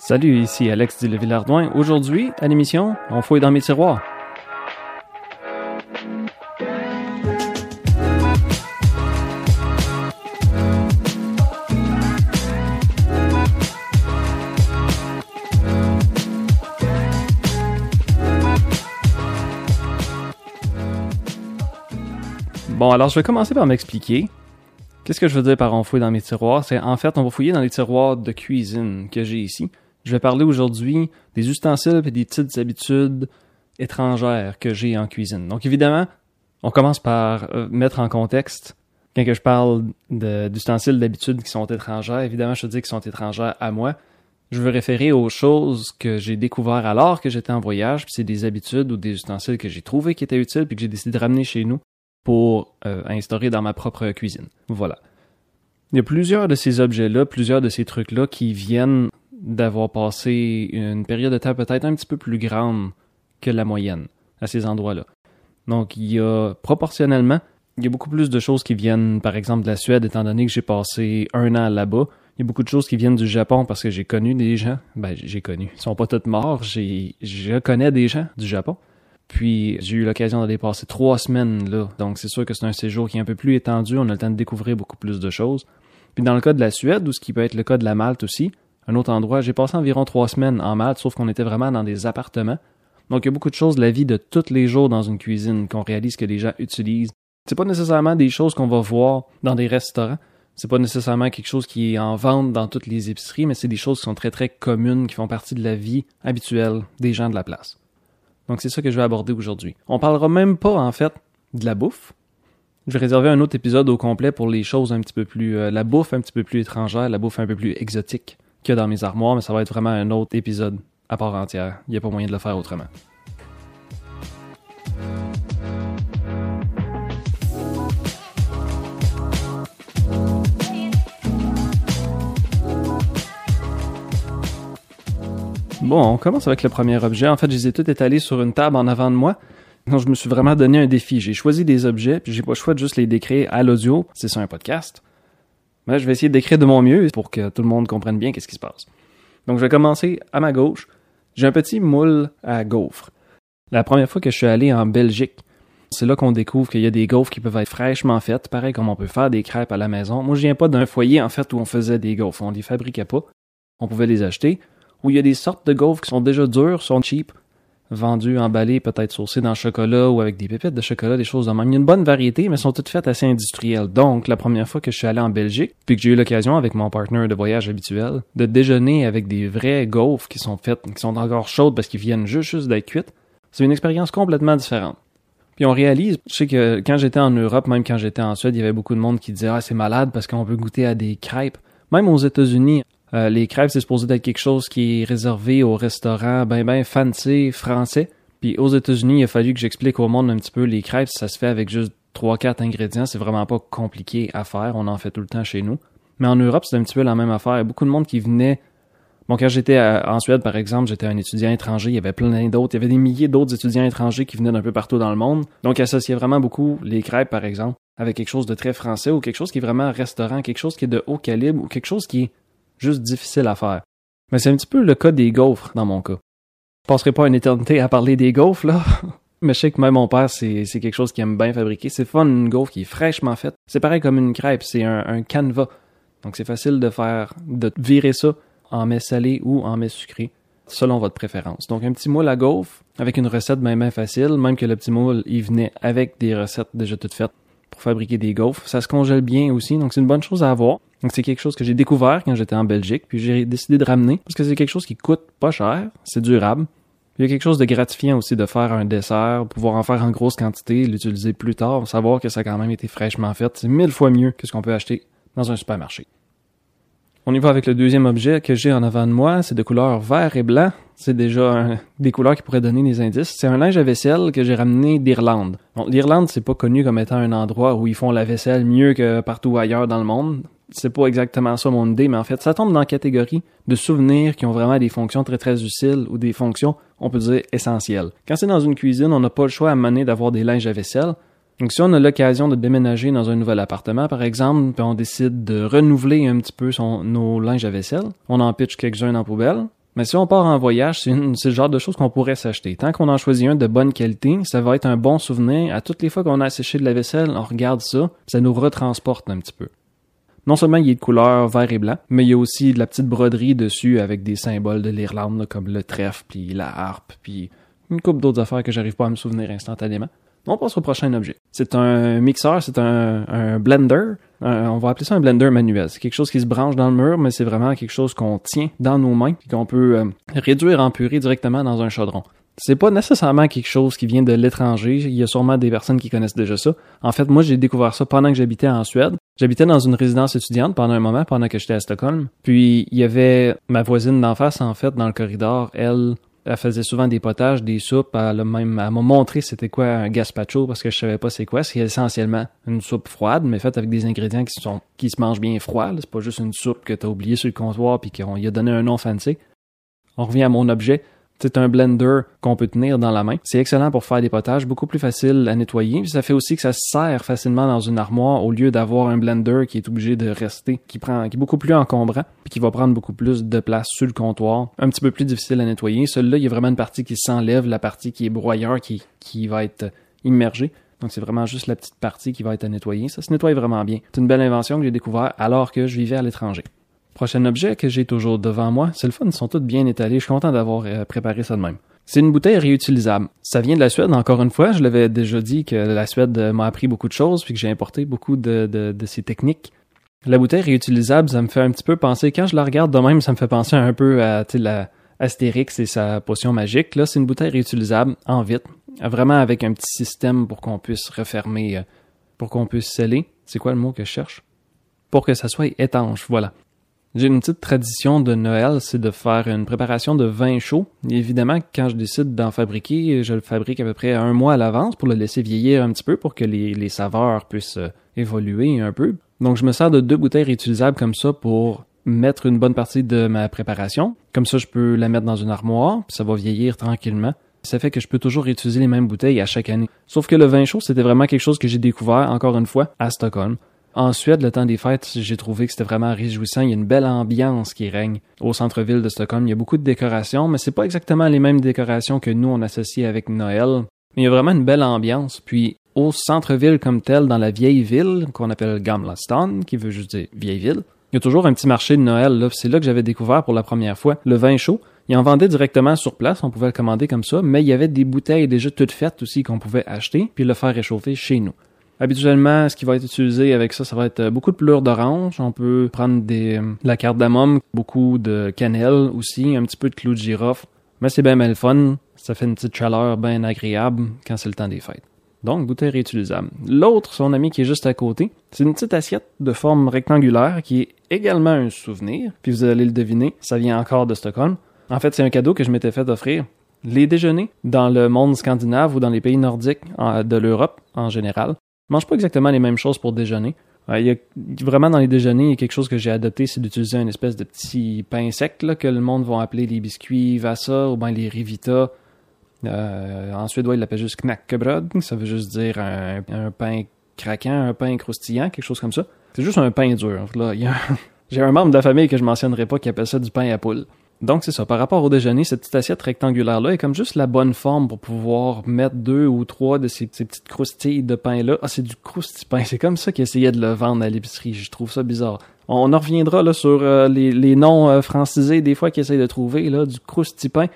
Salut, ici Alex dit Villardouin. Aujourd'hui, à l'émission, on fouille dans mes tiroirs. Bon, alors je vais commencer par m'expliquer. Qu'est-ce que je veux dire par on fouille dans mes tiroirs? C'est en fait, on va fouiller dans les tiroirs de cuisine que j'ai ici. Je vais parler aujourd'hui des ustensiles et des petites habitudes étrangères que j'ai en cuisine. Donc évidemment, on commence par euh, mettre en contexte. Quand je parle d'ustensiles d'habitudes qui sont étrangères, évidemment, je te dis qu'ils sont étrangères à moi. Je veux référer aux choses que j'ai découvert alors que j'étais en voyage, puis c'est des habitudes ou des ustensiles que j'ai trouvé qui étaient utiles puis que j'ai décidé de ramener chez nous pour euh, instaurer dans ma propre cuisine. Voilà. Il y a plusieurs de ces objets-là, plusieurs de ces trucs-là qui viennent d'avoir passé une période de temps peut-être un petit peu plus grande que la moyenne à ces endroits-là. Donc, il y a proportionnellement, il y a beaucoup plus de choses qui viennent, par exemple, de la Suède, étant donné que j'ai passé un an là-bas. Il y a beaucoup de choses qui viennent du Japon parce que j'ai connu des gens. Ben, j'ai connu. Ils sont pas tous morts. J'ai, je connais des gens du Japon. Puis j'ai eu l'occasion d'aller passer trois semaines là. Donc c'est sûr que c'est un séjour qui est un peu plus étendu. On a le temps de découvrir beaucoup plus de choses. Puis dans le cas de la Suède, ou ce qui peut être le cas de la Malte aussi, un autre endroit, j'ai passé environ trois semaines en Malte, sauf qu'on était vraiment dans des appartements. Donc il y a beaucoup de choses de la vie de tous les jours dans une cuisine qu'on réalise que les gens utilisent. C'est pas nécessairement des choses qu'on va voir dans des restaurants. C'est pas nécessairement quelque chose qui est en vente dans toutes les épiceries, mais c'est des choses qui sont très très communes, qui font partie de la vie habituelle des gens de la place. Donc c'est ça que je vais aborder aujourd'hui. On parlera même pas en fait de la bouffe. Je vais réserver un autre épisode au complet pour les choses un petit peu plus euh, la bouffe un petit peu plus étrangère, la bouffe un peu plus exotique dans mes armoires, mais ça va être vraiment un autre épisode à part entière. Il n'y a pas moyen de le faire autrement. Bon, on commence avec le premier objet. En fait, je les ai tous étalés sur une table en avant de moi. Donc, je me suis vraiment donné un défi. J'ai choisi des objets, puis j'ai pas le choix de juste les décrire à l'audio. C'est ça un podcast. Mais je vais essayer décrire de mon mieux pour que tout le monde comprenne bien qu'est-ce qui se passe. Donc, je vais commencer à ma gauche. J'ai un petit moule à gaufres. La première fois que je suis allé en Belgique, c'est là qu'on découvre qu'il y a des gaufres qui peuvent être fraîchement faites, pareil comme on peut faire des crêpes à la maison. Moi, je viens pas d'un foyer, en fait, où on faisait des gaufres. On les fabriquait pas. On pouvait les acheter où il y a des sortes de gaufres qui sont déjà dures, sont cheap, vendues, emballées, peut-être saucées dans le chocolat ou avec des pépites de chocolat, des choses de même. Il y a une bonne variété, mais sont toutes faites assez industrielles. Donc, la première fois que je suis allé en Belgique, puis que j'ai eu l'occasion avec mon partenaire de voyage habituel, de déjeuner avec des vrais gaufres qui sont faites, qui sont encore chaudes parce qu'ils viennent juste, juste d'être cuites, c'est une expérience complètement différente. Puis on réalise, je sais que quand j'étais en Europe, même quand j'étais en Suède, il y avait beaucoup de monde qui disait ah c'est malade parce qu'on peut goûter à des crêpes. Même aux États-Unis, euh, les crêpes, c'est supposé être quelque chose qui est réservé aux restaurants ben ben fancy français. Puis aux États-Unis, il a fallu que j'explique au monde un petit peu les crêpes, ça se fait avec juste trois quatre ingrédients, c'est vraiment pas compliqué à faire, on en fait tout le temps chez nous. Mais en Europe, c'est un petit peu la même affaire. Il y a beaucoup de monde qui venait Bon, quand j'étais en Suède, par exemple, j'étais un étudiant étranger, il y avait plein d'autres, il y avait des milliers d'autres étudiants étrangers qui venaient d'un peu partout dans le monde. Donc, associaient vraiment beaucoup les crêpes, par exemple, avec quelque chose de très français ou quelque chose qui est vraiment restaurant, quelque chose qui est de haut calibre ou quelque chose qui est juste difficile à faire. Mais c'est un petit peu le cas des gaufres dans mon cas. Je passerai pas une éternité à parler des gaufres, là. Mais je sais que même mon père, c'est, quelque chose qu'il aime bien fabriquer. C'est fun, une gaufre qui est fraîchement faite. C'est pareil comme une crêpe, c'est un, un canevas. Donc c'est facile de faire, de virer ça en mets salé ou en mets sucré, selon votre préférence. Donc un petit moule à gaufre, avec une recette bien, bien facile, même que le petit moule, il venait avec des recettes déjà toutes faites pour fabriquer des gaufres. Ça se congèle bien aussi, donc c'est une bonne chose à avoir. Donc c'est quelque chose que j'ai découvert quand j'étais en Belgique, puis j'ai décidé de ramener parce que c'est quelque chose qui coûte pas cher, c'est durable. Il y a quelque chose de gratifiant aussi de faire un dessert, pouvoir en faire en grosse quantité, l'utiliser plus tard, savoir que ça a quand même été fraîchement fait. C'est mille fois mieux que ce qu'on peut acheter dans un supermarché. On y va avec le deuxième objet que j'ai en avant de moi. C'est de couleur vert et blanc. C'est déjà des couleurs qui pourraient donner des indices. C'est un linge à vaisselle que j'ai ramené d'Irlande. L'Irlande, c'est pas connu comme étant un endroit où ils font la vaisselle mieux que partout ailleurs dans le monde. C'est pas exactement ça mon idée, mais en fait, ça tombe dans la catégorie de souvenirs qui ont vraiment des fonctions très très utiles ou des fonctions, on peut dire, essentielles. Quand c'est dans une cuisine, on n'a pas le choix à mener d'avoir des linges à vaisselle. Donc, si on a l'occasion de déménager dans un nouvel appartement, par exemple, puis on décide de renouveler un petit peu nos linges à vaisselle, on en pitch quelques-uns en poubelle, Mais si on part en voyage, c'est le genre de choses qu'on pourrait s'acheter. Tant qu'on en choisit un de bonne qualité, ça va être un bon souvenir. À toutes les fois qu'on a séché de la vaisselle, on regarde ça, ça nous retransporte un petit peu. Non seulement il y a de couleur vert et blanc, mais il y a aussi de la petite broderie dessus avec des symboles de l'Irlande comme le trèfle, puis la harpe, puis une couple d'autres affaires que j'arrive pas à me souvenir instantanément. On passe au prochain objet. C'est un mixeur, c'est un, blender. on va appeler ça un blender manuel. C'est quelque chose qui se branche dans le mur, mais c'est vraiment quelque chose qu'on tient dans nos mains et qu'on peut euh, réduire en purée directement dans un chaudron. C'est pas nécessairement quelque chose qui vient de l'étranger. Il y a sûrement des personnes qui connaissent déjà ça. En fait, moi, j'ai découvert ça pendant que j'habitais en Suède. J'habitais dans une résidence étudiante pendant un moment, pendant que j'étais à Stockholm. Puis, il y avait ma voisine d'en face, en fait, dans le corridor. Elle, elle faisait souvent des potages, des soupes. Elle, même, m'a montré c'était quoi un gazpacho parce que je savais pas c'est quoi. C'est essentiellement une soupe froide, mais faite avec des ingrédients qui sont qui se mangent bien froid. C'est pas juste une soupe que tu as oublié sur le comptoir puis qu'on y a donné un nom fancy. On revient à mon objet. C'est un blender qu'on peut tenir dans la main. C'est excellent pour faire des potages, beaucoup plus facile à nettoyer. ça fait aussi que ça se sert facilement dans une armoire au lieu d'avoir un blender qui est obligé de rester, qui prend, qui est beaucoup plus encombrant, puis qui va prendre beaucoup plus de place sur le comptoir. Un petit peu plus difficile à nettoyer. Celui-là, il y a vraiment une partie qui s'enlève, la partie qui est broyeur, qui, qui va être immergée. Donc c'est vraiment juste la petite partie qui va être à nettoyer. Ça se nettoie vraiment bien. C'est une belle invention que j'ai découvert alors que je vivais à l'étranger. Prochain objet que j'ai toujours devant moi, c'est le fun, ils sont tous bien étalés. Je suis content d'avoir euh, préparé ça de même. C'est une bouteille réutilisable. Ça vient de la Suède, encore une fois. Je l'avais déjà dit que la Suède euh, m'a appris beaucoup de choses, puis que j'ai importé beaucoup de, ces techniques. La bouteille réutilisable, ça me fait un petit peu penser, quand je la regarde de même, ça me fait penser un peu à la Astérix et sa potion magique. Là, c'est une bouteille réutilisable en vitre, vraiment avec un petit système pour qu'on puisse refermer, euh, pour qu'on puisse sceller. C'est quoi le mot que je cherche? Pour que ça soit étanche, voilà. J'ai une petite tradition de Noël, c'est de faire une préparation de vin chaud. évidemment, quand je décide d'en fabriquer, je le fabrique à peu près un mois à l'avance pour le laisser vieillir un petit peu pour que les, saveurs puissent euh, évoluer un peu. Donc, je me sers de deux bouteilles réutilisables comme ça pour mettre une bonne partie de ma préparation. Comme ça, je peux la mettre dans une armoire, puis ça va vieillir tranquillement. Ça fait que je peux toujours réutiliser les mêmes bouteilles à chaque année. Sauf que le vin chaud, c'était vraiment quelque chose que j'ai découvert, encore une fois, à Stockholm. En Suède, le temps des fêtes, j'ai trouvé que c'était vraiment réjouissant. Il y a une belle ambiance qui règne au centre-ville de Stockholm. Il y a beaucoup de décorations, mais c'est pas exactement les mêmes décorations que nous on associe avec Noël. Mais il y a vraiment une belle ambiance. Puis au centre-ville comme tel, dans la vieille ville, qu'on appelle Gamlastan, qui veut juste dire vieille ville, il y a toujours un petit marché de Noël. C'est là que j'avais découvert pour la première fois le vin chaud. Il en vendait directement sur place, on pouvait le commander comme ça, mais il y avait des bouteilles déjà toutes faites aussi qu'on pouvait acheter, puis le faire réchauffer chez nous. Habituellement, ce qui va être utilisé avec ça, ça va être beaucoup de pleure d'orange. On peut prendre des, de la cardamome, beaucoup de cannelle aussi, un petit peu de clou de girofle. Mais c'est bien mal fun. Ça fait une petite chaleur bien agréable quand c'est le temps des fêtes. Donc, bouteille réutilisable. L'autre, son ami qui est juste à côté, c'est une petite assiette de forme rectangulaire qui est également un souvenir. Puis vous allez le deviner, ça vient encore de Stockholm. En fait, c'est un cadeau que je m'étais fait offrir. Les déjeuners dans le monde scandinave ou dans les pays nordiques de l'Europe en général mange pas exactement les mêmes choses pour déjeuner. il y a vraiment dans les déjeuners, il y a quelque chose que j'ai adopté, c'est d'utiliser une espèce de petit pain sec là, que le monde va appeler les biscuits Vassa ou bien les Rivita. Euh, en suédois, ils l'appellent juste knackebröd. Ça veut juste dire un, pain craquant, un pain croustillant, quelque chose comme ça. C'est juste un pain dur. Là, J'ai un membre de la famille que je mentionnerai pas qui appelle ça du pain à poule. Donc c'est ça, par rapport au déjeuner, cette petite assiette rectangulaire-là est comme juste la bonne forme pour pouvoir mettre deux ou trois de ces, petites croustilles de pain-là. Ah, c'est du crousti-pain, c'est comme ça qu'ils essayaient de le vendre à l'épicerie, je trouve ça bizarre. On en reviendra là sur euh, les, noms euh, francisés des fois qu'ils essayent de trouver, là, du crousti-pain.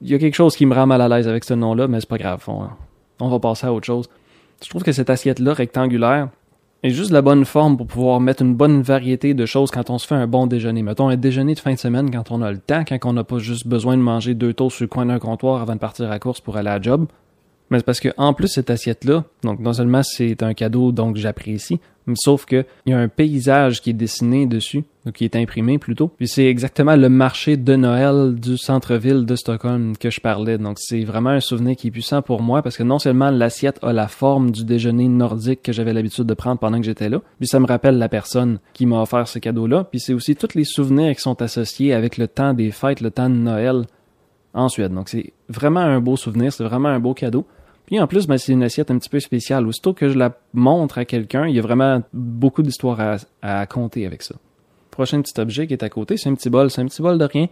Il y a quelque chose qui me rend mal à l'aise avec ce nom-là, mais c'est pas grave, on, on va passer à autre chose. Je trouve que cette assiette-là, rectangulaire, et juste la bonne forme pour pouvoir mettre une bonne variété de choses quand on se fait un bon déjeuner. Mettons un déjeuner de fin de semaine quand on a le temps, quand on n'a pas juste besoin de manger deux toasts sur le coin d'un comptoir avant de partir à course pour aller à job. Mais c'est parce que en plus cette assiette là, donc non seulement c'est un cadeau donc j'apprécie, mais sauf que il y a un paysage qui est dessiné dessus, donc qui est imprimé plutôt. Puis c'est exactement le marché de Noël du centre-ville de Stockholm que je parlais. Donc c'est vraiment un souvenir qui est puissant pour moi parce que non seulement l'assiette a la forme du déjeuner nordique que j'avais l'habitude de prendre pendant que j'étais là, puis ça me rappelle la personne qui m'a offert ce cadeau-là, puis c'est aussi tous les souvenirs qui sont associés avec le temps des fêtes, le temps de Noël en Suède. Donc c'est vraiment un beau souvenir, c'est vraiment un beau cadeau. Puis en plus, ben, c'est une assiette un petit peu spéciale. Aussitôt que je la montre à quelqu'un, il y a vraiment beaucoup d'histoires à, à compter avec ça. Prochain petit objet qui est à côté, c'est un petit bol. C'est un petit bol de rien.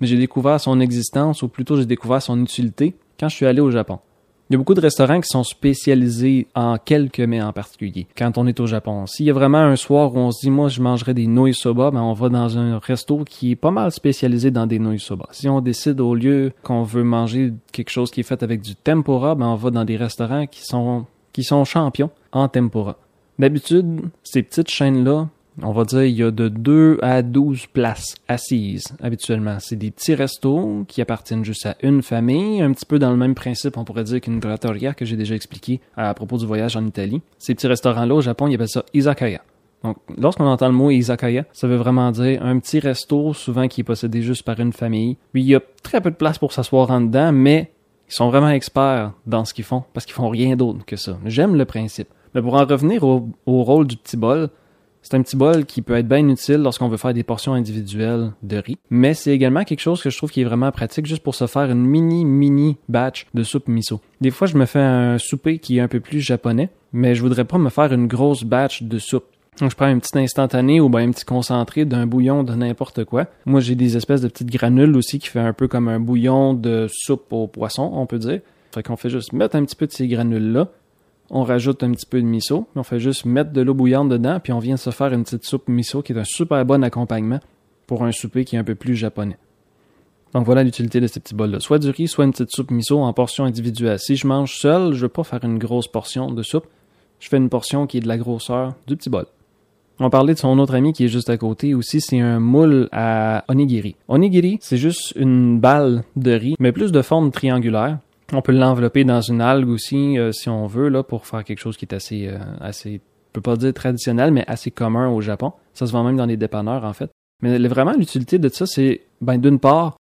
mais j'ai découvert son existence, ou plutôt j'ai découvert son utilité quand je suis allé au Japon. Il y a beaucoup de restaurants qui sont spécialisés en quelques mets en particulier quand on est au Japon. S'il y a vraiment un soir où on se dit moi je mangerai des nouilles soba, ben on va dans un resto qui est pas mal spécialisé dans des nouilles soba. Si on décide au lieu qu'on veut manger quelque chose qui est fait avec du tempura, ben on va dans des restaurants qui sont qui sont champions en tempura. D'habitude, ces petites chaînes là on va dire, il y a de 2 à 12 places assises habituellement. C'est des petits restos qui appartiennent juste à une famille, un petit peu dans le même principe, on pourrait dire qu'une trattoria que j'ai déjà expliqué à propos du voyage en Italie. Ces petits restaurants-là au Japon, ils appellent ça izakaya. Donc, lorsqu'on entend le mot izakaya, ça veut vraiment dire un petit resto, souvent qui est possédé juste par une famille. Puis il y a très peu de place pour s'asseoir en dedans, mais ils sont vraiment experts dans ce qu'ils font, parce qu'ils font rien d'autre que ça. J'aime le principe. Mais pour en revenir au rôle du petit bol, c'est un petit bol qui peut être bien utile lorsqu'on veut faire des portions individuelles de riz, mais c'est également quelque chose que je trouve qui est vraiment pratique juste pour se faire une mini mini batch de soupe miso. Des fois, je me fais un souper qui est un peu plus japonais, mais je voudrais pas me faire une grosse batch de soupe. Donc, je prends un petit instantané ou bien un petit concentré d'un bouillon de n'importe quoi. Moi, j'ai des espèces de petites granules aussi qui fait un peu comme un bouillon de soupe au poisson, on peut dire. Fait qu'on fait juste mettre un petit peu de ces granules-là, on rajoute un petit peu de miso, on fait juste mettre de l'eau bouillante dedans, puis on vient se faire une petite soupe miso qui est un super bon accompagnement pour un souper qui est un peu plus japonais. Donc voilà l'utilité de ces petits bols-là. Soit du riz, soit une petite soupe miso en portion individuelle. Si je mange seul, je veux pas faire une grosse portion de soupe. Je fais une portion qui est de la grosseur du petit bol. On parlait de son autre ami qui est juste à côté aussi, c'est un moule à onigiri. Onigiri, c'est juste une balle de riz, mais plus de forme triangulaire, on peut l'envelopper dans une algue aussi, euh, si on veut, là, pour faire quelque chose qui est assez, euh, assez, je peux pas dire traditionnel, mais assez commun au Japon. Ça se vend même dans les dépanneurs, en fait. Mais vraiment, l'utilité de ça, c'est, ben, d'une part,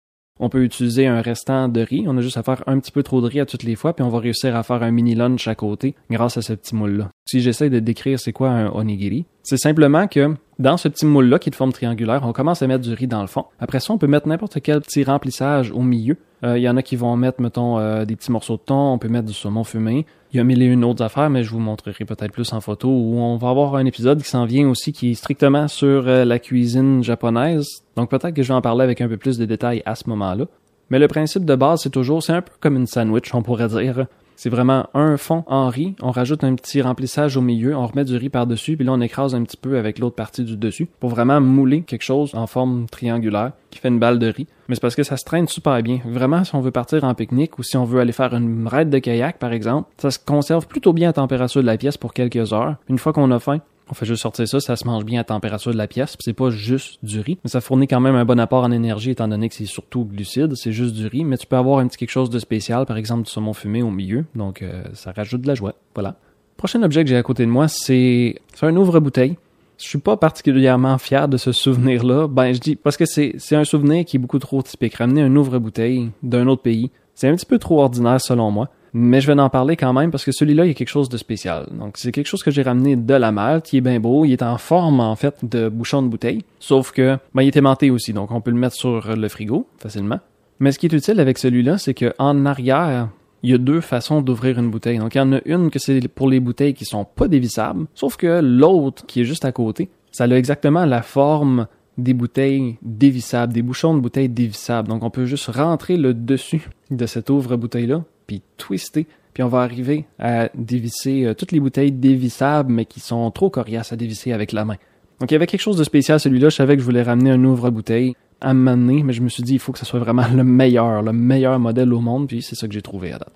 on peut utiliser un restant de riz. On a juste à faire un petit peu trop de riz à toutes les fois, puis on va réussir à faire un mini lunch à côté grâce à ce petit moule-là. Si j'essaie de décrire c'est quoi un onigiri, c'est simplement que dans ce petit moule-là qui est de forme triangulaire, on commence à mettre du riz dans le fond. Après ça, on peut mettre n'importe quel petit remplissage au milieu. Il euh, y en a qui vont mettre, mettons, euh, des petits morceaux de thon, on peut mettre du saumon fumé. Il y a mille et une autres affaires, mais je vous montrerai peut-être plus en photo, où on va avoir un épisode qui s'en vient aussi, qui est strictement sur euh, la cuisine japonaise. Donc peut-être que je vais en parler avec un peu plus de détails à ce moment-là. Mais le principe de base, c'est toujours, c'est un peu comme une sandwich, on pourrait dire. C'est vraiment un fond en riz, on rajoute un petit remplissage au milieu, on remet du riz par-dessus, puis là on écrase un petit peu avec l'autre partie du dessus pour vraiment mouler quelque chose en forme triangulaire qui fait une balle de riz. Mais c'est parce que ça se traîne super bien. Vraiment, si on veut partir en pique-nique ou si on veut aller faire une raide de kayak par exemple, ça se conserve plutôt bien à température de la pièce pour quelques heures. Une fois qu'on a faim, on fait juste sortir ça, ça se mange bien à température de la pièce. C'est pas juste du riz, mais ça fournit quand même un bon apport en énergie étant donné que c'est surtout glucide, c'est juste du riz, mais tu peux avoir un petit quelque chose de spécial, par exemple du saumon fumé au milieu, donc euh, ça rajoute de la joie. Voilà. Prochain objet que j'ai à côté de moi, c'est un ouvre-bouteille. Je suis pas particulièrement fier de ce souvenir-là. Ben, je dis parce que c'est un souvenir qui est beaucoup trop typique. Ramener un ouvre-bouteille d'un autre pays, c'est un petit peu trop ordinaire selon moi mais je vais en parler quand même parce que celui-là, il y a quelque chose de spécial. Donc, c'est quelque chose que j'ai ramené de la Malte, qui est bien beau. Il est en forme, en fait, de bouchon de bouteille. Sauf que, ben, il est aimanté aussi, donc on peut le mettre sur le frigo facilement. Mais ce qui est utile avec celui-là, c'est qu'en arrière, il y a deux façons d'ouvrir une bouteille. Donc, il y en a une que c'est pour les bouteilles qui sont pas dévissables, sauf que l'autre, qui est juste à côté, ça a exactement la forme des bouteilles dévissables, des bouchons de bouteilles dévissables. Donc, on peut juste rentrer le dessus de cette ouvre-bouteille-là puis twister, puis on va arriver à dévisser euh, toutes les bouteilles dévissables, mais qui sont trop coriaces à dévisser avec la main. Donc il y avait quelque chose de spécial celui-là. Je savais que je voulais ramener un ouvre-bouteille à m'amener, mais je me suis dit il faut que ce soit vraiment le meilleur, le meilleur modèle au monde, puis c'est ça que j'ai trouvé à date.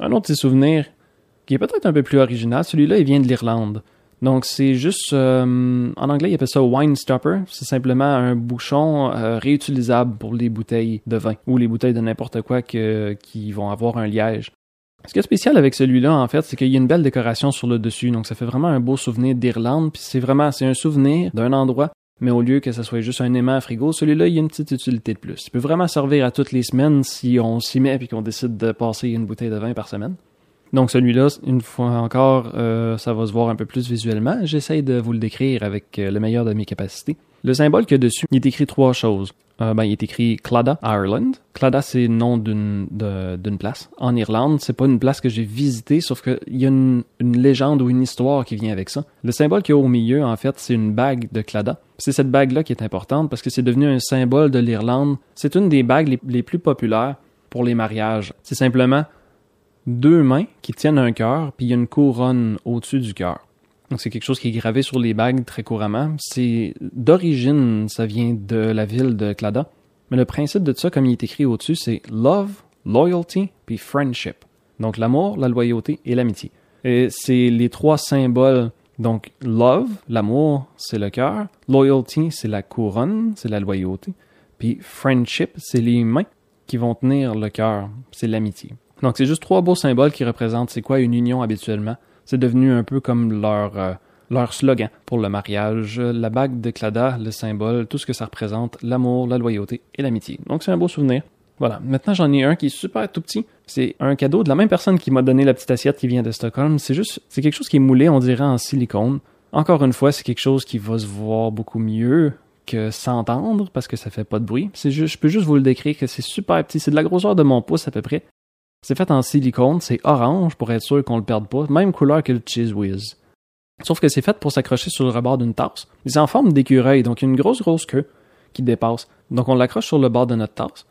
Un autre petit souvenir qui est peut-être un peu plus original, celui-là il vient de l'Irlande. Donc c'est juste, euh, en anglais il appelle ça wine stopper. C'est simplement un bouchon euh, réutilisable pour les bouteilles de vin ou les bouteilles de n'importe quoi qui vont avoir un liège. Ce qui est spécial avec celui-là, en fait, c'est qu'il y a une belle décoration sur le dessus. Donc ça fait vraiment un beau souvenir d'Irlande. Puis c'est vraiment, c'est un souvenir d'un endroit mais au lieu que ce soit juste un aimant à frigo, celui-là, il y a une petite utilité de plus. Il peut vraiment servir à toutes les semaines si on s'y met et qu'on décide de passer une bouteille de vin par semaine. Donc celui-là, une fois encore, euh, ça va se voir un peu plus visuellement. J'essaie de vous le décrire avec euh, le meilleur de mes capacités. Le symbole qu'il y a dessus, il est écrit trois choses. euh, ben, il est écrit Clada, Ireland. Clada, c'est le nom d'une d'une place en Irlande. C'est pas une place que j'ai visitée, sauf qu'il y a une, légende ou une histoire qui vient avec ça. Le symbole qui est au milieu, en fait, c'est une bague de Clada. C'est cette bague-là qui est importante parce que c'est devenu un symbole de l'Irlande. C'est une des bagues les plus populaires pour les mariages. C'est simplement deux mains qui tiennent un cœur, puis il y a une couronne au-dessus du cœur. Donc c'est quelque chose qui est gravé sur les bagues très couramment. C'est d'origine, ça vient de la ville de Clada. Mais le principe de ça, comme il est écrit au-dessus, c'est love, loyalty, puis friendship. Donc l'amour, la loyauté et l'amitié. Et c'est les trois symboles. Donc love, l'amour, c'est le cœur. Loyalty, c'est la couronne, c'est la loyauté. Puis friendship, c'est les mains qui vont tenir le cœur, c'est l'amitié. Donc c'est juste trois beaux symboles qui représentent c'est quoi une union habituellement. C'est devenu un peu comme leur, euh, leur slogan pour le mariage. La bague de Clada, le symbole, tout ce que ça représente, l'amour, la loyauté et l'amitié. Donc c'est un beau souvenir. Voilà. Maintenant, j'en ai un qui est super tout petit. C'est un cadeau de la même personne qui m'a donné la petite assiette qui vient de Stockholm. C'est juste, c'est quelque chose qui est moulé, on dirait, en silicone. Encore une fois, c'est quelque chose qui va se voir beaucoup mieux que s'entendre parce que ça fait pas de bruit. C'est juste, je peux juste vous le décrire que c'est super petit. C'est de la grosseur de mon pouce à peu près. C'est fait en silicone, c'est orange pour être sûr qu'on le perde pas, même couleur que le Cheese Whiz. Sauf que c'est fait pour s'accrocher sur le rebord d'une tasse. C'est en forme d'écureuil, donc une grosse grosse queue qui dépasse. Donc on l'accroche sur le bord de notre tasse.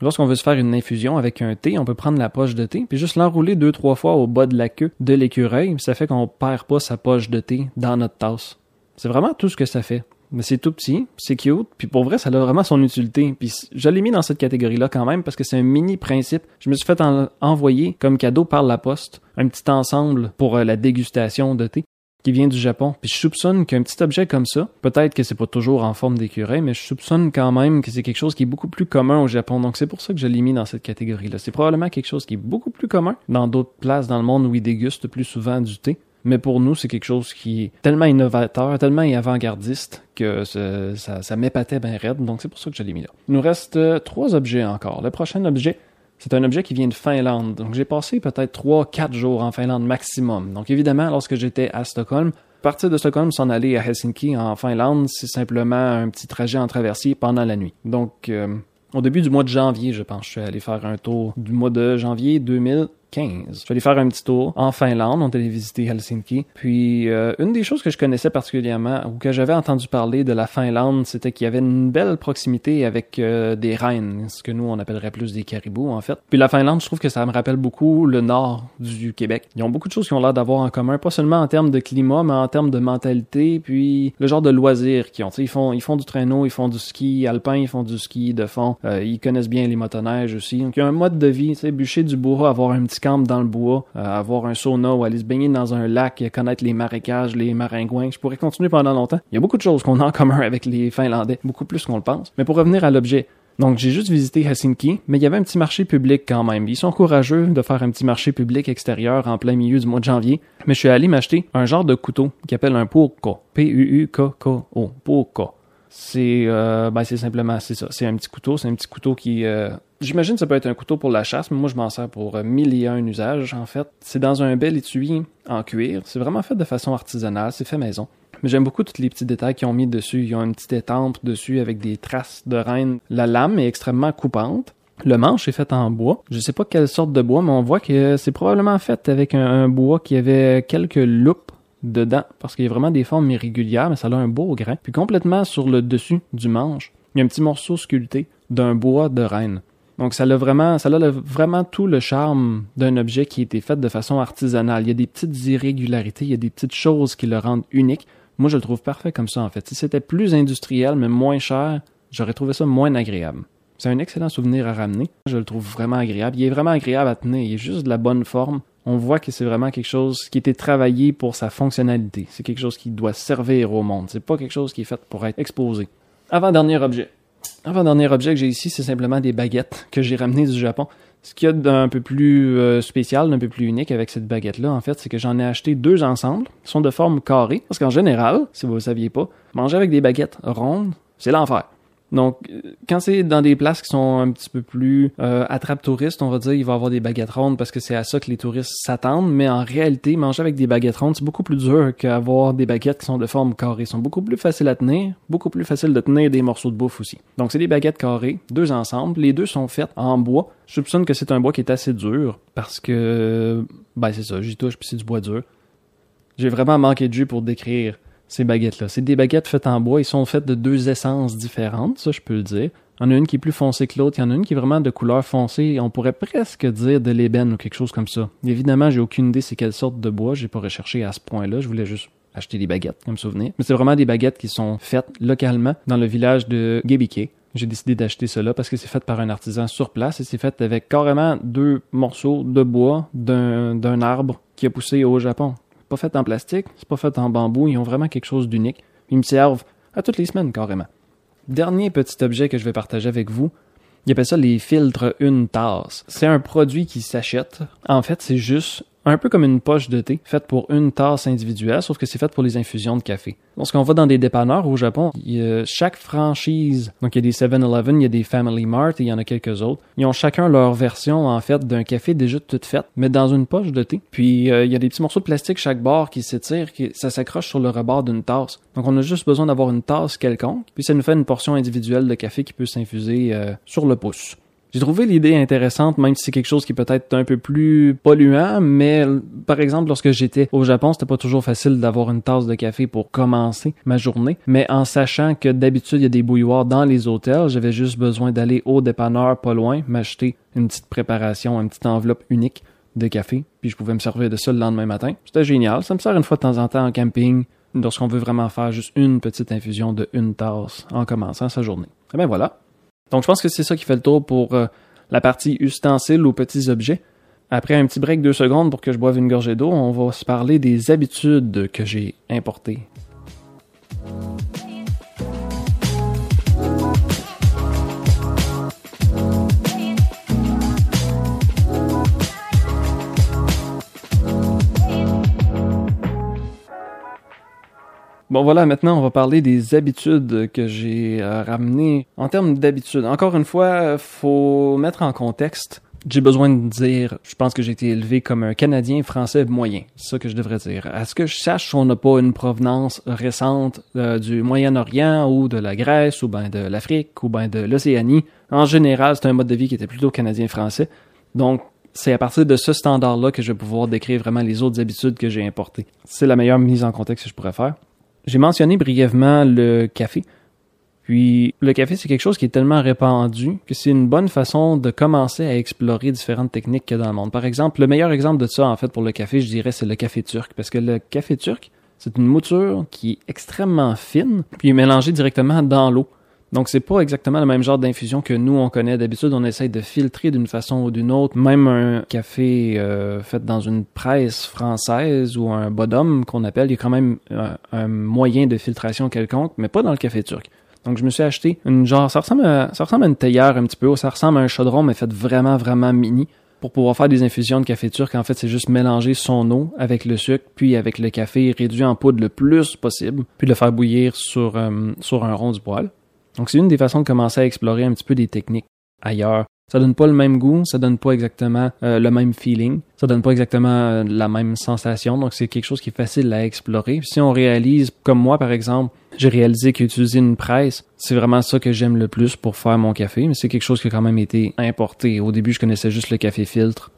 Lorsqu'on veut se faire une infusion avec un thé, on peut prendre la poche de thé puis juste l'enrouler deux trois fois au bas de la queue de l'écureuil, ça fait qu'on perd pas sa poche de thé dans notre tasse. C'est vraiment tout ce que ça fait. Mais c'est tout petit, c'est cute, puis pour vrai, ça a vraiment son utilité. Puis je l'ai mis dans cette catégorie-là quand même parce que c'est un mini principe. Je me suis fait envoyer comme cadeau par la poste un petit ensemble pour euh, la dégustation de thé qui vient du Japon. Puis je soupçonne qu'un petit objet comme ça, peut-être que c'est pas toujours en forme d'écureuil, mais je soupçonne quand même que c'est quelque chose qui est beaucoup plus commun au Japon. Donc c'est pour ça que je l'ai mis dans cette catégorie-là. C'est probablement quelque chose qui est beaucoup plus commun dans d'autres places dans le monde où ils dégustent plus souvent du thé mais pour nous, c'est quelque chose qui est tellement innovateur, tellement avant-gardiste que ça, m'épatait bien raide, donc c'est pour ça que je l'ai mis là. Il nous reste euh, trois objets encore. Le prochain objet, c'est un objet qui vient de Finlande. Donc j'ai passé peut-être trois, quatre jours en Finlande maximum. Donc évidemment, lorsque j'étais à Stockholm, partir de Stockholm, s'en aller à Helsinki en Finlande, c'est simplement un petit trajet en traversier pendant la nuit. Donc euh, au début du mois de janvier, je pense, je suis allé faire un tour du mois de janvier 2000 15. Je suis allé faire un petit tour en Finlande, on est allé visiter Helsinki. Puis euh, une des choses que je connaissais particulièrement ou que j'avais entendu parler de la Finlande, c'était qu'il y avait une belle proximité avec euh, des reines, ce que nous on appellerait plus des caribous en fait. Puis la Finlande, je trouve que ça me rappelle beaucoup le nord du Québec. Ils ont beaucoup de choses qui ont l'air d'avoir en commun, pas seulement en termes de climat, mais en termes de mentalité, puis le genre de loisirs qu'ils ont. ils font ils font du traîneau, ils font du ski alpin, ils font du ski de fond. Euh, ils connaissent bien les motoneiges aussi. Donc il y a un mode de vie, tu sais, bûcher du bois, avoir un petit dans le bois, euh, avoir un sauna ou aller se baigner dans un lac, connaître les marécages, les maringouins. Je pourrais continuer pendant longtemps. Il y a beaucoup de choses qu'on a en commun avec les Finlandais, beaucoup plus qu'on le pense. Mais pour revenir à l'objet, donc, j'ai juste visité Helsinki, mais il y avait un petit marché public quand même. Ils sont courageux de faire un petit marché public extérieur en plein milieu du mois de janvier. Mais je suis allé m'acheter un genre de couteau qui appelle un puukko. P-U-U-K-K-O. Puukko. C'est euh, ben c'est simplement c'est ça. C'est un petit couteau. C'est un petit couteau qui euh, J'imagine que ça peut être un couteau pour la chasse, mais moi je m'en sers pour euh, mille et un usages en fait. C'est dans un bel étui en cuir. C'est vraiment fait de façon artisanale, c'est fait maison. Mais j'aime beaucoup tous les petits détails qu'ils ont mis dessus. Ils ont une petite étampe dessus avec des traces de reine. La lame est extrêmement coupante. Le manche est fait en bois. Je sais pas quelle sorte de bois, mais on voit que c'est probablement fait avec un, bois qui avait quelques loupes dedans, parce qu'il y a vraiment des formes irrégulières, mais ça a un beau grain. Puis complètement sur le dessus du manche, il y a un petit morceau sculpté d'un bois de reine. Donc ça a vraiment, ça a vraiment tout le charme d'un objet qui a été fait de façon artisanale. Il y a des petites irrégularités, il y a des petites choses qui le rendent unique. Moi, je le trouve parfait comme ça en fait. Si c'était plus industriel mais moins cher, j'aurais trouvé ça moins agréable. C'est un excellent souvenir à ramener. Je le trouve vraiment agréable. Il est vraiment agréable à tenir. Il est juste de la bonne forme. On voit que c'est vraiment quelque chose qui été travaillé pour sa fonctionnalité. C'est quelque chose qui doit servir au monde. C'est pas quelque chose qui est fait pour être exposé. Avant-dernier objet. Avant-dernier objet que j'ai ici, c'est simplement des baguettes que j'ai ramenées du Japon. Ce qu'il y a d'un peu plus euh, spécial, d'un peu plus unique avec cette baguette-là, en fait, c'est que j'en ai acheté deux ensemble. Ils sont de forme carrée. Parce qu'en général, si vous ne saviez pas, manger avec des baguettes rondes, c'est l'enfer. Donc, quand c'est dans des places qui sont un petit peu plus euh, attrape touristes, on va dire, il va y avoir des baguettes rondes parce que c'est à ça que les touristes s'attendent. Mais en réalité, manger avec des baguettes rondes, c'est beaucoup plus dur qu'avoir des baguettes qui sont de forme carrée. Ils sont beaucoup plus faciles à tenir, beaucoup plus facile de tenir des morceaux de bouffe aussi. Donc, c'est des baguettes carrées, deux ensemble. Les deux sont faites en bois. Je soupçonne que c'est un bois qui est assez dur parce que, ben c'est ça, j'y touche puis c'est du bois dur. J'ai vraiment manqué de jus pour décrire ces baguettes-là. C'est des baguettes faites en bois. Ils sont faites de deux essences différentes, ça je peux le dire. Il y en a une qui est plus foncée que l'autre. Il y en a une qui est vraiment de couleur foncée. On pourrait presque dire de l'ébène ou quelque chose comme ça. Évidemment, j'ai aucune idée c'est quelle sorte de bois. J'ai pas recherché à ce point-là. Je voulais juste acheter des baguettes comme souvenir. Mais c'est vraiment des baguettes qui sont faites localement dans le village de Gebike. J'ai décidé d'acheter cela parce que c'est fait par un artisan sur place et c'est fait avec carrément deux morceaux de bois d'un arbre qui a poussé au Japon. Pas fait en plastique, c'est pas fait en bambou, ils ont vraiment quelque chose d'unique. Ils me servent à toutes les semaines carrément. Dernier petit objet que je vais partager avec vous, il appelle ça les filtres une tasse. C'est un produit qui s'achète. En fait, c'est juste un peu comme une poche de thé, faite pour une tasse individuelle, sauf que c'est faite pour les infusions de café. Lorsqu'on va dans des dépanneurs au Japon, il y a chaque franchise, donc il y a des 7-Eleven, il y a des Family Mart et il y en a quelques autres, ils ont chacun leur version, en fait, d'un café déjà toute faite, mais dans une poche de thé. Puis euh, il y a des petits morceaux de plastique chaque bord qui s'étirent, qui, ça s'accroche sur le rebord d'une tasse. Donc on a juste besoin d'avoir une tasse quelconque, puis ça nous fait une portion individuelle de café qui peut s'infuser euh, sur le pouce. J'ai trouvé l'idée intéressante, même si c'est quelque chose qui peut être un peu plus polluant, mais par exemple, lorsque j'étais au Japon, c'était pas toujours facile d'avoir une tasse de café pour commencer ma journée, mais en sachant que d'habitude il y a des bouilloires dans les hôtels, j'avais juste besoin d'aller au dépanneur pas loin, m'acheter une petite préparation, une petite enveloppe unique de café, puis je pouvais me servir de ça le lendemain matin. C'était génial, ça me sert une fois de temps en temps en camping, lorsqu'on veut vraiment faire juste une petite infusion de une tasse en commençant sa journée. Et eh bien voilà, donc je pense que c'est ça qui fait le tour pour euh, la partie ustensiles ou petits objets. Après un petit break de deux secondes pour que je boive une gorgée d'eau, on va se parler des habitudes que j'ai importées. Bon voilà, maintenant on va parler des habitudes que j'ai euh, ramenées. En termes d'habitudes, encore une fois, faut mettre en contexte. J'ai besoin de dire, je pense que j'ai été élevé comme un Canadien français moyen. C'est ça que je devrais dire. À ce que je sache, on n'a pas une provenance récente euh, du Moyen-Orient ou de la Grèce ou ben de l'Afrique ou ben de l'Océanie? En général, c'est un mode de vie qui était plutôt canadien-français. Donc, c'est à partir de ce standard-là que je vais pouvoir décrire vraiment les autres habitudes que j'ai importées. C'est la meilleure mise en contexte que je pourrais faire. J'ai mentionné brièvement le café. Puis le café, c'est quelque chose qui est tellement répandu que c'est une bonne façon de commencer à explorer différentes techniques dans le monde. Par exemple, le meilleur exemple de ça, en fait, pour le café, je dirais, c'est le café turc. Parce que le café turc, c'est une mouture qui est extrêmement fine, puis mélangée directement dans l'eau. Donc c'est pas exactement le même genre d'infusion que nous on connaît d'habitude. On essaye de filtrer d'une façon ou d'une autre. Même un café euh, fait dans une presse française ou un bodum qu'on appelle, il y a quand même un, moyen de filtration quelconque, mais pas dans le café turc. Donc je me suis acheté une genre, ça ressemble à, ça ressemble à une théière un petit peu, ça ressemble à un chaudron mais fait vraiment vraiment mini pour pouvoir faire des infusions de café turc, en fait, c'est juste mélanger son eau avec le sucre, puis avec le café réduit en poudre le plus possible, puis le faire bouillir sur, euh, sur un rond du poêle. Donc c'est une des façons de commencer à explorer un petit peu des techniques ailleurs. Ça donne pas le même goût, ça donne pas exactement euh, le même feeling, ça donne pas exactement euh, la même sensation, donc c'est quelque chose qui est facile à explorer. Si on réalise, comme moi par exemple, j'ai réalisé qu'utiliser une presse, c'est vraiment ça que j'aime le plus pour faire mon café, mais c'est quelque chose qui a quand même été importé. Au début, je connaissais juste le café filtre.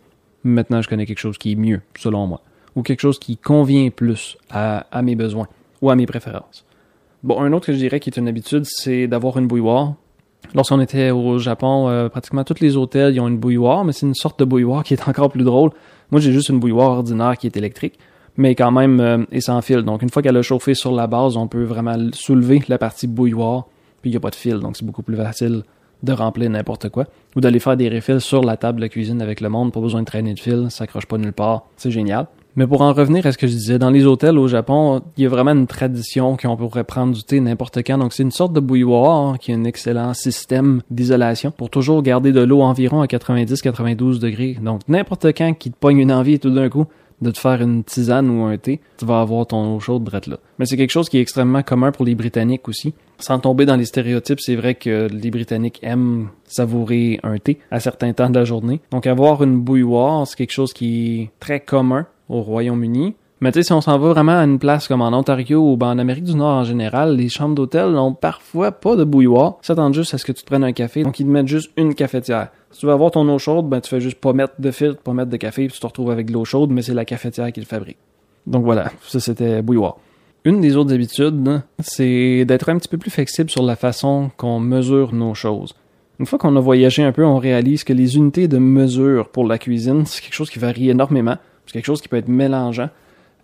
Maintenant, je connais quelque chose qui est mieux, selon moi, ou quelque chose qui convient plus à mes besoins ou à mes préférences. Bon, un autre que je dirais qui est une habitude, c'est d'avoir une bouilloire. Lorsqu'on était au Japon, euh, pratiquement tous les hôtels ils ont une bouilloire, mais c'est une sorte de bouilloire qui est encore plus drôle. Moi, j'ai juste une bouilloire ordinaire qui est électrique, mais quand même euh, et sans fil. Donc, une fois qu'elle a chauffé sur la base, on peut vraiment soulever la partie bouilloire, puis il n'y a pas de fil, donc c'est beaucoup plus facile de remplir n'importe quoi, ou d'aller faire des refils sur la table de cuisine avec le monde, pas besoin de traîner de fil, ça accroche pas nulle part, c'est génial. Mais pour en revenir à ce que je disais, dans les hôtels au Japon, il y a vraiment une tradition qu'on pourrait prendre du thé n'importe quand. Donc c'est une sorte de bouilloire qui a un excellent système d'isolation pour toujours garder de l'eau environ à 90-92 degrés. Donc n'importe quand qui te pogne une envie tout d'un coup, de te faire une tisane ou un thé, tu vas avoir ton eau chaude drette là. Mais c'est quelque chose qui est extrêmement commun pour les Britanniques aussi. Sans tomber dans les stéréotypes, c'est vrai que les Britanniques aiment savourer un thé à certains temps de la journée. Donc avoir une bouilloire, c'est quelque chose qui est très commun au Royaume-Uni. Mais tu sais, si on s'en va vraiment à une place comme en Ontario ou en Amérique du Nord en général, les chambres d'hôtel n'ont parfois pas de bouilloire. Ça tente juste à ce que tu te prennes un café. Donc, ils te mettent juste une cafetière. Si tu veux avoir ton eau chaude, ben tu fais juste pas mettre de filtre, pas mettre de café, puis tu te retrouves avec de l'eau chaude, mais c'est la cafetière qui le fabrique. Donc voilà, ça c'était bouilloire. Une des autres habitudes, c'est d'être un petit peu plus flexible sur la façon qu'on mesure nos choses. Une fois qu'on a voyagé un peu, on réalise que les unités de mesure pour la cuisine, c'est quelque chose qui varie énormément. C'est quelque chose qui peut être mélangeant.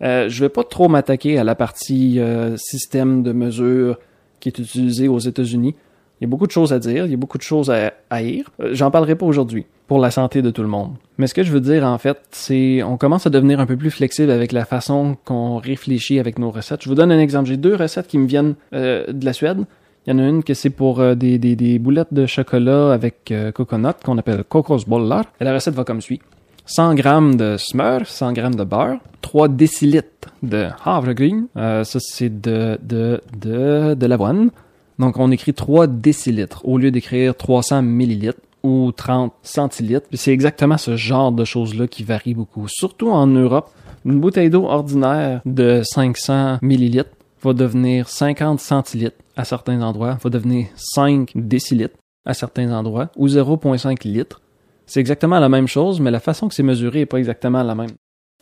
Euh, je vais pas trop m'attaquer à la partie euh, système de mesure qui est utilisé aux États-Unis. Il y a beaucoup de choses à dire, il y a beaucoup de choses à haïr. Euh, j'en parlerai pas aujourd'hui pour la santé de tout le monde. Mais ce que je veux dire en fait, c'est on commence à devenir un peu plus flexible avec la façon qu'on réfléchit avec nos recettes. Je vous donne un exemple. J'ai deux recettes qui me viennent euh, de la Suède. Il y en a une que c'est pour euh, des, des, boulettes de chocolat avec coconut qu'on appelle kokosbollar. Et la recette va comme suit. 100 grammes de smeur, 100 grammes de beurre, 3 décilitres de havregryn, euh, ça c'est de, de, de, de l'avoine. Donc on écrit 3 décilitres au lieu d'écrire 300 millilitres ou 30 centilitres. C'est exactement ce genre de choses-là qui varie beaucoup. Surtout en Europe, une bouteille d'eau ordinaire de 500 millilitres va devenir 50 centilitres à certains endroits, va devenir 5 décilitres à certains endroits, ou 0,5 litres. C'est exactement la même chose, mais la façon que c'est mesuré est pas exactement la même.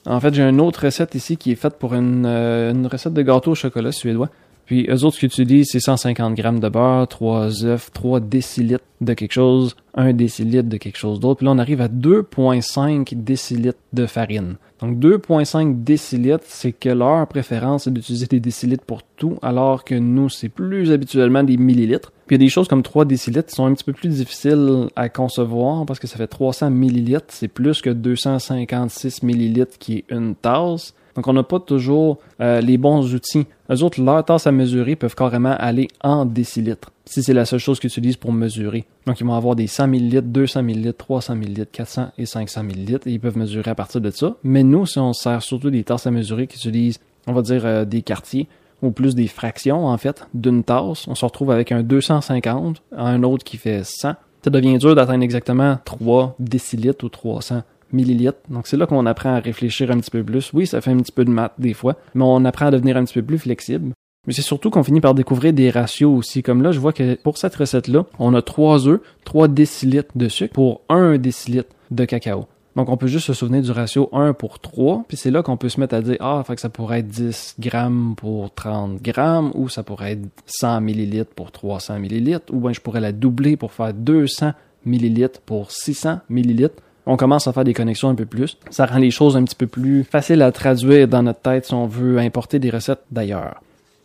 En fait, j'ai une autre recette ici qui est faite pour une, euh, une recette de gâteau au chocolat suédois. Puis eux autres, ce qu'ils utilisent, c'est 150 grammes de beurre, 3 œufs, 3 décilitres de quelque chose, 1 décilitre de quelque chose d'autre. Puis là, on arrive à 2,5 décilitres de farine. Donc 2,5 décilitres, c'est que leur préférence est d'utiliser des décilitres pour tout, alors que nous, c'est plus habituellement des millilitres. Puis il y a des choses comme 3 décilitres qui sont un petit peu plus difficiles à concevoir parce que ça fait 300 millilitres, c'est plus que 256 millilitres qui est une tasse. Donc, on n'a pas toujours euh, les bons outils. Eux autres, leurs tasses à mesurer peuvent carrément aller en décilitres, si c'est la seule chose qu'ils utilisent pour mesurer. Donc, ils vont avoir des 100 ml, 200 ml, 300 ml, 400 et 500 ml, et ils peuvent mesurer à partir de ça. Mais nous, si on sert surtout des tasses à mesurer qui utilisent, on va dire, euh, des quartiers, ou plus des fractions, en fait, d'une tasse, on se retrouve avec un 250, un autre qui fait 100. Ça devient dur d'atteindre exactement 3 décilitres ou 300 millilitres. Donc c'est là qu'on apprend à réfléchir un petit peu plus. Oui, ça fait un petit peu de maths des fois, mais on apprend à devenir un petit peu plus flexible. Mais c'est surtout qu'on finit par découvrir des ratios aussi. Comme là, je vois que pour cette recette-là, on a 3 œufs, 3 décilitres de sucre pour 1 décilitre de cacao. Donc, on peut juste se souvenir du ratio 1 pour 3, puis c'est là qu'on peut se mettre à dire, ah, fait que ça pourrait être 10 grammes pour 30 grammes, ou ça pourrait être 100 millilitres pour 300 millilitres, ou bien je pourrais la doubler pour faire 200 millilitres pour 600 millilitres on commence à faire des connexions un peu plus. Ça rend les choses un petit peu plus faciles à traduire dans notre tête si on veut importer des recettes d'ailleurs.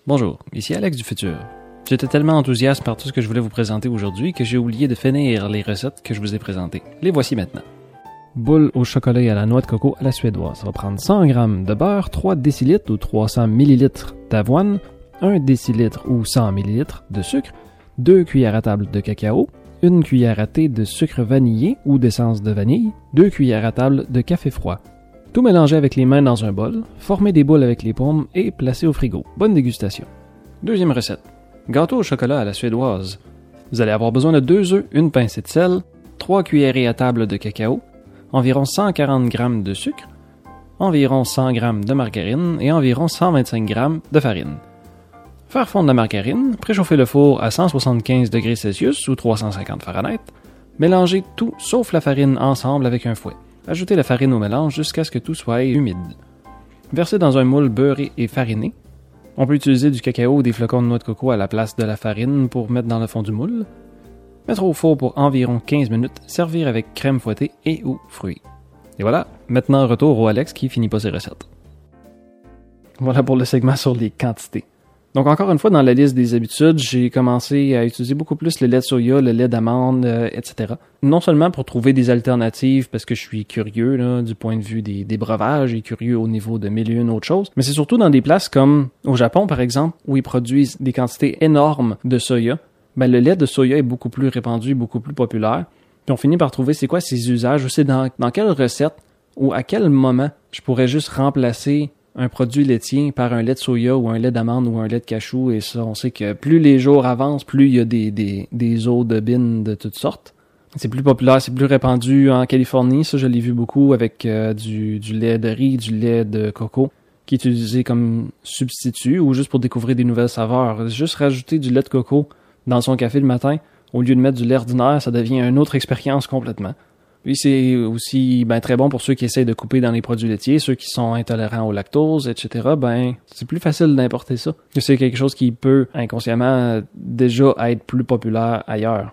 Bonjour, ici Alex du futur. J'étais tellement enthousiaste par tout ce que je voulais vous présenter aujourd'hui que j'ai oublié de finir les recettes que je vous ai présentées. Les voici maintenant. Boule au chocolat et à la noix de coco à la suédoise. Ça va prendre 100 g de beurre, 3 décilitres ou 300 ml d'avoine, 1 décilitre ou 100 ml de sucre, 2 cuillères à table de cacao, une cuillère à thé de sucre vanillé ou d'essence de vanille, deux cuillères à table de café froid. Tout mélanger avec les mains dans un bol, former des boules avec les paumes et placer au frigo. Bonne dégustation. Deuxième recette. Gâteau au chocolat à la suédoise. Vous allez avoir besoin de deux œufs, une pincée de sel, trois cuillerées à table de cacao, environ 140 g de sucre, environ 100 g de margarine et environ 125 g de farine. Faire fondre la margarine, préchauffer le four à 175 degrés Celsius ou 350 Fahrenheit, mélanger tout sauf la farine ensemble avec un fouet. Ajouter la farine au mélange jusqu'à ce que tout soit humide. Verser dans un moule beurré et fariné. On peut utiliser du cacao ou des flocons de noix de coco à la place de la farine pour mettre dans le fond du moule. Mettre au four pour environ 15 minutes, servir avec crème fouettée et ou fruits. Et voilà, maintenant retour au Alex qui finit pas ses recettes. Voilà pour le segment sur les quantités. Donc encore une fois, dans la liste des habitudes, j'ai commencé à utiliser beaucoup plus le lait de soya, le lait d'amande, euh, etc. Non seulement pour trouver des alternatives, parce que je suis curieux du point de vue des, breuvages et curieux au niveau de mille et une autres choses, mais c'est surtout dans des places comme au Japon, par exemple, où ils produisent des quantités énormes de soya. Ben, le lait de soya est beaucoup plus répandu, beaucoup plus populaire. Puis on finit par trouver c'est quoi ses usages, ou c'est dans, dans quelle recette ou à quel moment je pourrais juste remplacer un produit laitier par un lait de soya ou un lait d'amande ou un lait de cachou. Et ça, on sait que plus les jours avancent, plus il y a des, des, des eaux de bine de toutes sortes. C'est plus populaire, c'est plus répandu en Californie. Ça, je l'ai vu beaucoup avec euh, du, du lait de riz, du lait de coco qui est utilisé comme substitut ou juste pour découvrir des nouvelles saveurs. Juste rajouter du lait de coco dans son café le matin, au lieu de mettre du lait ordinaire, ça devient une autre expérience complètement. Puis c'est aussi ben, très bon pour ceux qui essayent de couper dans les produits laitiers, ceux qui sont intolérants au lactose, etc. Ben c'est plus facile d'importer ça. C'est quelque chose qui peut inconsciemment déjà être plus populaire ailleurs.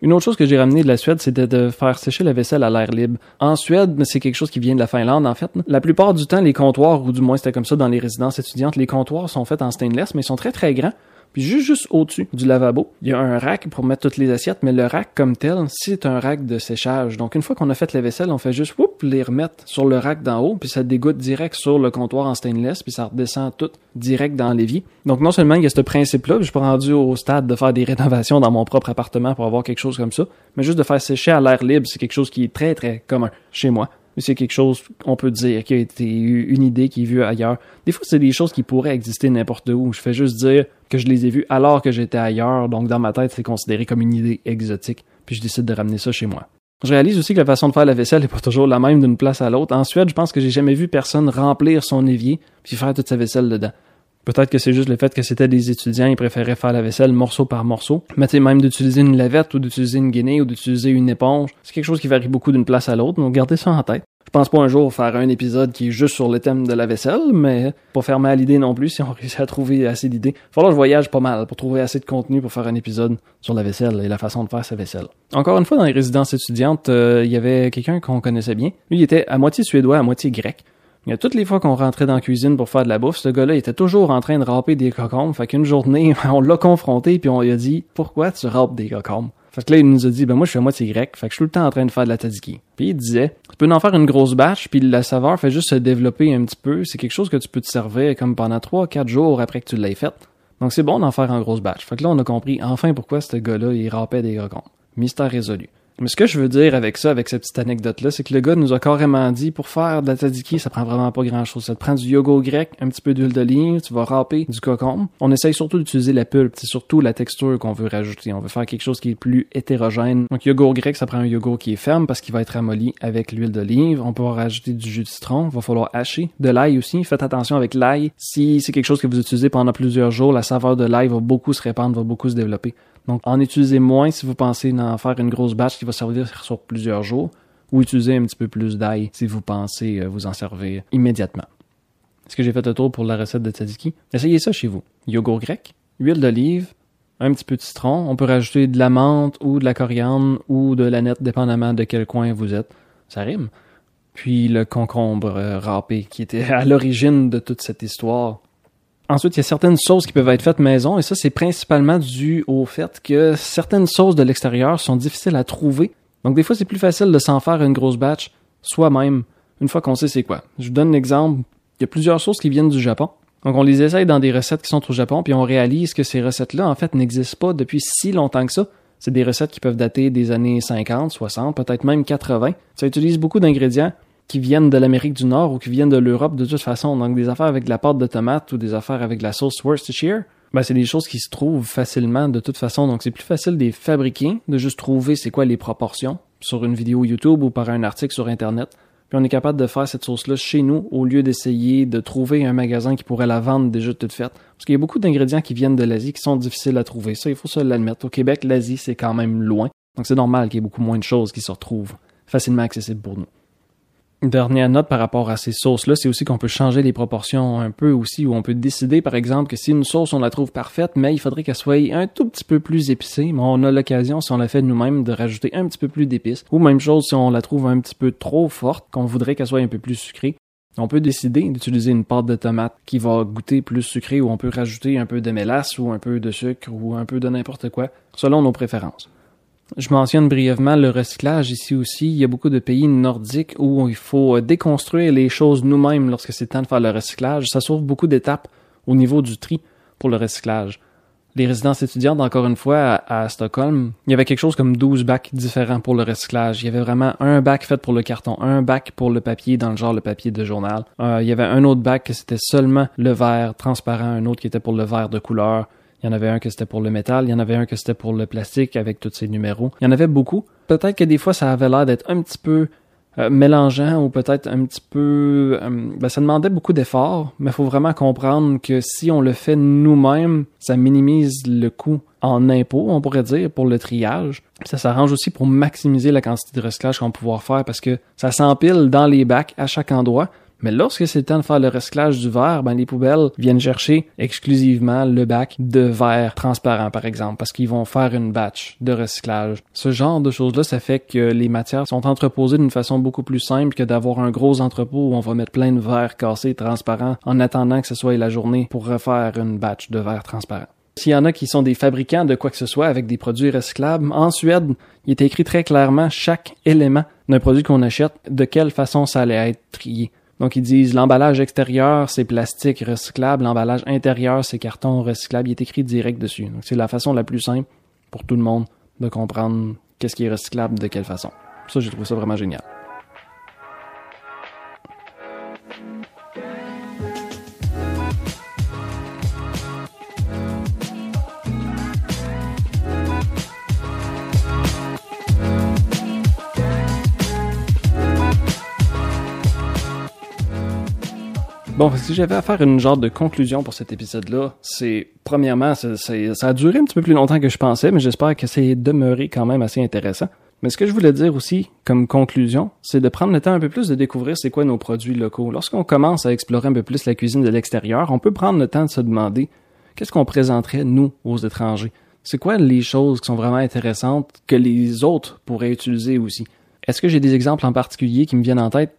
Une autre chose que j'ai ramené de la Suède, c'était de faire sécher la vaisselle à l'air libre. En Suède, c'est quelque chose qui vient de la Finlande, en fait. La plupart du temps, les comptoirs, ou du moins c'était comme ça dans les résidences étudiantes, les comptoirs sont faits en stainless, mais ils sont très très grands. Puis juste, au-dessus du lavabo, il y a un rack pour mettre toutes les assiettes, mais le rack comme tel, c'est un rack de séchage. Donc une fois qu'on a fait la vaisselle, on fait juste whoop, les remettre sur le rack d'en haut, puis ça dégoûte direct sur le comptoir en stainless, puis ça redescend tout direct dans l'évier. Donc non seulement il y a ce principe-là, je suis pas rendu au stade de faire des rénovations dans mon propre appartement pour avoir quelque chose comme ça, mais juste de faire sécher à l'air libre, c'est quelque chose qui est très très commun chez moi mais c'est quelque chose qu'on peut dire qui a été une idée qui est vue ailleurs. Des fois, c'est des choses qui pourraient exister n'importe où. Je fais juste dire que je les ai vues alors que j'étais ailleurs, donc dans ma tête, c'est considéré comme une idée exotique, puis je décide de ramener ça chez moi. Je réalise aussi que la façon de faire la vaisselle n'est pas toujours la même d'une place à l'autre. En Suède, je pense que j'ai jamais vu personne remplir son évier puis faire toute sa vaisselle dedans. Peut-être que c'est juste le fait que c'était des étudiants, ils préféraient faire la vaisselle morceau par morceau. Mais tu même d'utiliser une lavette ou d'utiliser une guinée ou d'utiliser une éponge, c'est quelque chose qui varie beaucoup d'une place à l'autre, donc gardez ça en tête. Je pense pas un jour faire un épisode qui est juste sur le thème de la vaisselle, mais pas fermer à l'idée non plus si on réussit à trouver assez d'idées. Falloir que je voyage pas mal pour trouver assez de contenu pour faire un épisode sur la vaisselle et la façon de faire sa vaisselle. Encore une fois, dans les résidences étudiantes, euh, il y avait quelqu'un qu'on connaissait bien. Lui, il était à moitié suédois, à moitié grec. Toutes les fois qu'on rentrait dans la cuisine pour faire de la bouffe, ce gars-là était toujours en train de râper des cocombes. Fait qu'une journée, on l'a confronté puis on lui a dit Pourquoi tu râpes des cocombes? Fait que là, il nous a dit, ben moi, je suis à moitié grec, fait que je suis tout le temps en train de faire de la tzatziki. Puis il disait, tu peux en faire une grosse bâche, puis la saveur fait juste se développer un petit peu. C'est quelque chose que tu peux te servir comme pendant 3-4 jours après que tu l'aies fait. Donc c'est bon d'en faire en grosse bâche. Fait que là, on a compris enfin pourquoi ce gars-là, il râpait des cocombes. Mystère résolu. Mais ce que je veux dire avec ça, avec cette petite anecdote-là, c'est que le gars nous a carrément dit, pour faire de la tzatziki, ça prend vraiment pas grand-chose. Ça te prend du yogourt grec, un petit peu d'huile d'olive, tu vas râper du cocombe. On essaye surtout d'utiliser la pulpe, c'est surtout la texture qu'on veut rajouter. On veut faire quelque chose qui est plus hétérogène. Donc yogourt grec, ça prend un yogourt qui est ferme parce qu'il va être amolli avec l'huile d'olive. On peut rajouter du jus de citron, va falloir hacher. De l'ail aussi, faites attention avec l'ail. Si c'est quelque chose que vous utilisez pendant plusieurs jours, la saveur de l'ail va beaucoup se répandre, va beaucoup se développer. Donc, en utilisez moins si vous pensez en faire une grosse batch qui va servir sur plusieurs jours, ou utilisez un petit peu plus d'ail si vous pensez euh, vous en servir immédiatement. Est-ce que j'ai fait le tour pour la recette de tzatziki? Essayez ça chez vous. Yogourt grec, huile d'olive, un petit peu de citron. On peut rajouter de la menthe ou de la coriandre ou de la nette, dépendamment de quel coin vous êtes. Ça rime. Puis le concombre euh, râpé, qui était à l'origine de toute cette histoire. Ensuite, il y a certaines sauces qui peuvent être faites maison, et ça, c'est principalement dû au fait que certaines sauces de l'extérieur sont difficiles à trouver. Donc, des fois, c'est plus facile de s'en faire une grosse batch soi-même, une fois qu'on sait c'est quoi. Je vous donne un exemple. Il y a plusieurs sauces qui viennent du Japon. Donc, on les essaye dans des recettes qui sont au Japon, puis on réalise que ces recettes-là, en fait, n'existent pas depuis si longtemps que ça. C'est des recettes qui peuvent dater des années 50, 60, peut-être même 80. Ça utilise beaucoup d'ingrédients qui viennent de l'Amérique du Nord ou qui viennent de l'Europe de toute façon. Donc des affaires avec de la pâte de tomate ou des affaires avec la sauce Worcestershire, ben, c'est des choses qui se trouvent facilement de toute façon. Donc c'est plus facile de les fabriquer, de juste trouver c'est quoi les proportions sur une vidéo YouTube ou par un article sur Internet. Puis on est capable de faire cette sauce-là chez nous au lieu d'essayer de trouver un magasin qui pourrait la vendre déjà toute faite. Parce qu'il y a beaucoup d'ingrédients qui viennent de l'Asie qui sont difficiles à trouver. Ça, il faut se l'admettre. Au Québec, l'Asie, c'est quand même loin. Donc c'est normal qu'il y ait beaucoup moins de choses qui se retrouvent facilement accessibles pour nous. Dernière note par rapport à ces sauces-là, c'est aussi qu'on peut changer les proportions un peu aussi, où on peut décider, par exemple, que si une sauce, on la trouve parfaite, mais il faudrait qu'elle soit un tout petit peu plus épicée, mais on a l'occasion, si on la fait nous-mêmes, de rajouter un petit peu plus d'épices. Ou même chose, si on la trouve un petit peu trop forte, qu'on voudrait qu'elle soit un peu plus sucrée, on peut décider d'utiliser une pâte de tomate qui va goûter plus sucré ou on peut rajouter un peu de mélasse ou un peu de sucre ou un peu de n'importe quoi, selon nos préférences. Je mentionne brièvement le recyclage ici aussi. Il y a beaucoup de pays nordiques où il faut euh, déconstruire les choses nous-mêmes lorsque c'est temps de faire le recyclage. Ça sauve beaucoup d'étapes au niveau du tri pour le recyclage. les résidences étudiantes, encore une fois, à, Stockholm, il y avait quelque chose comme 12 bacs différents pour le recyclage. Il y avait vraiment un bac fait pour le carton, un bac pour le papier, dans le genre le papier de journal. Euh, il y avait un autre bac que c'était seulement le verre transparent, un autre qui était pour le verre de couleur. Il y en avait un que c'était pour le métal, il y en avait un que c'était pour le plastique avec tous ces numéros. Il y en avait beaucoup. Peut-être que des fois ça avait l'air d'être un petit peu euh, mélangeant ou peut-être un petit peu... Euh, ben, ça demandait beaucoup d'efforts, mais il faut vraiment comprendre que si on le fait nous-mêmes, ça minimise le coût en impôts, on pourrait dire, pour le triage. Ça s'arrange aussi pour maximiser la quantité de recyclage qu'on va pouvoir faire parce que ça s'empile dans les bacs à chaque endroit. Mais lorsque c'est le temps de faire le recyclage du verre, ben les poubelles viennent chercher exclusivement le bac de verre transparent, par exemple, parce qu'ils vont faire une batch de recyclage. Ce genre de choses-là, ça fait que les matières sont entreposées d'une façon beaucoup plus simple que d'avoir un gros entrepôt où on va mettre plein de verres cassés transparents en attendant que ce soit la journée pour refaire une batch de verre transparent. S'il y en a qui sont des fabricants de quoi que ce soit avec des produits recyclables, en Suède, il est écrit très clairement chaque élément d'un produit qu'on achète, de quelle façon ça allait être trié. Donc ils disent l'emballage extérieur c'est plastique recyclable, l'emballage intérieur c'est carton recyclable. Il est écrit direct dessus. Donc c'est la façon la plus simple pour tout le monde de comprendre qu'est-ce qui est recyclable de quelle façon. Ça j'ai trouvé ça vraiment génial. Bon, si j'avais à faire une genre de conclusion pour cet épisode-là, c'est premièrement, ça a duré un petit peu plus longtemps que je pensais, mais j'espère que c'est demeuré quand même assez intéressant. Mais ce que je voulais dire aussi, comme conclusion, c'est de prendre le temps un peu plus de découvrir c'est quoi nos produits locaux. Lorsqu'on commence à explorer un peu plus la cuisine de l'extérieur, on peut prendre le temps de se demander qu'est-ce qu'on présenterait, nous, aux étrangers? C'est quoi les choses qui sont vraiment intéressantes que les autres pourraient utiliser aussi? Est-ce que j'ai des exemples en particulier qui me viennent en tête?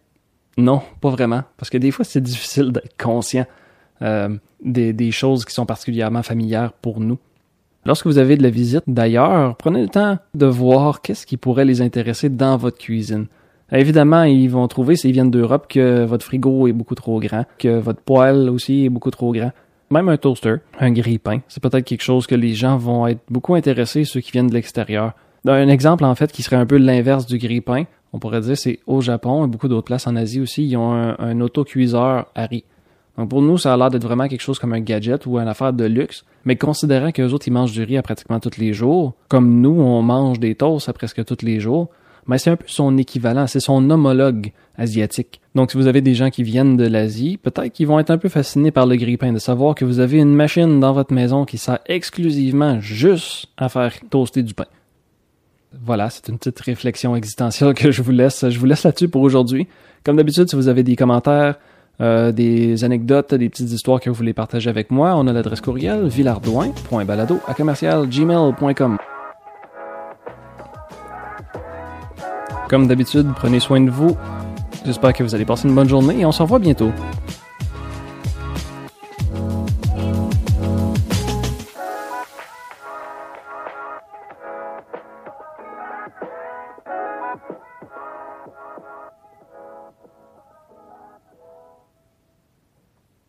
Non, pas vraiment. Parce que des fois, c'est difficile d'être conscient euh, des, choses qui sont particulièrement familières pour nous. Lorsque vous avez de la visite d'ailleurs, prenez le temps de voir qu'est-ce qui pourrait les intéresser dans votre cuisine. Évidemment, ils vont trouver, s'ils viennent d'Europe, que votre frigo est beaucoup trop grand, que votre poêle aussi est beaucoup trop grand. Même un toaster, un grille-pain, c'est peut-être quelque chose que les gens vont être beaucoup intéressés, ceux qui viennent de l'extérieur. Un exemple, en fait, qui serait un peu l'inverse du grille-pain, on pourrait dire c'est au Japon et beaucoup d'autres places en Asie aussi, ils ont un, un autocuiseur Harry. Donc pour nous, ça a l'air d'être vraiment quelque chose comme un gadget ou une affaire de luxe, mais considérant qu'eux autres, ils mangent du riz à pratiquement tous les jours, comme nous, on mange des toasts à presque tous les jours, mais c'est un peu son équivalent, c'est son homologue asiatique. Donc si vous avez des gens qui viennent de l'Asie, peut-être qu'ils vont être un peu fascinés par le grille-pain, de savoir que vous avez une machine dans votre maison qui sert exclusivement juste à faire toaster du pain. Voilà, c'est une petite réflexion existentielle que je vous laisse. Je vous laisse là-dessus pour aujourd'hui. Comme d'habitude, si vous avez des commentaires, euh, des anecdotes, des petites histoires que vous voulez partager avec moi, on a l'adresse courriel villardouin.balado à commercialgmail.com. Comme d'habitude, prenez soin de vous. J'espère que vous allez passer une bonne journée et on se revoit bientôt.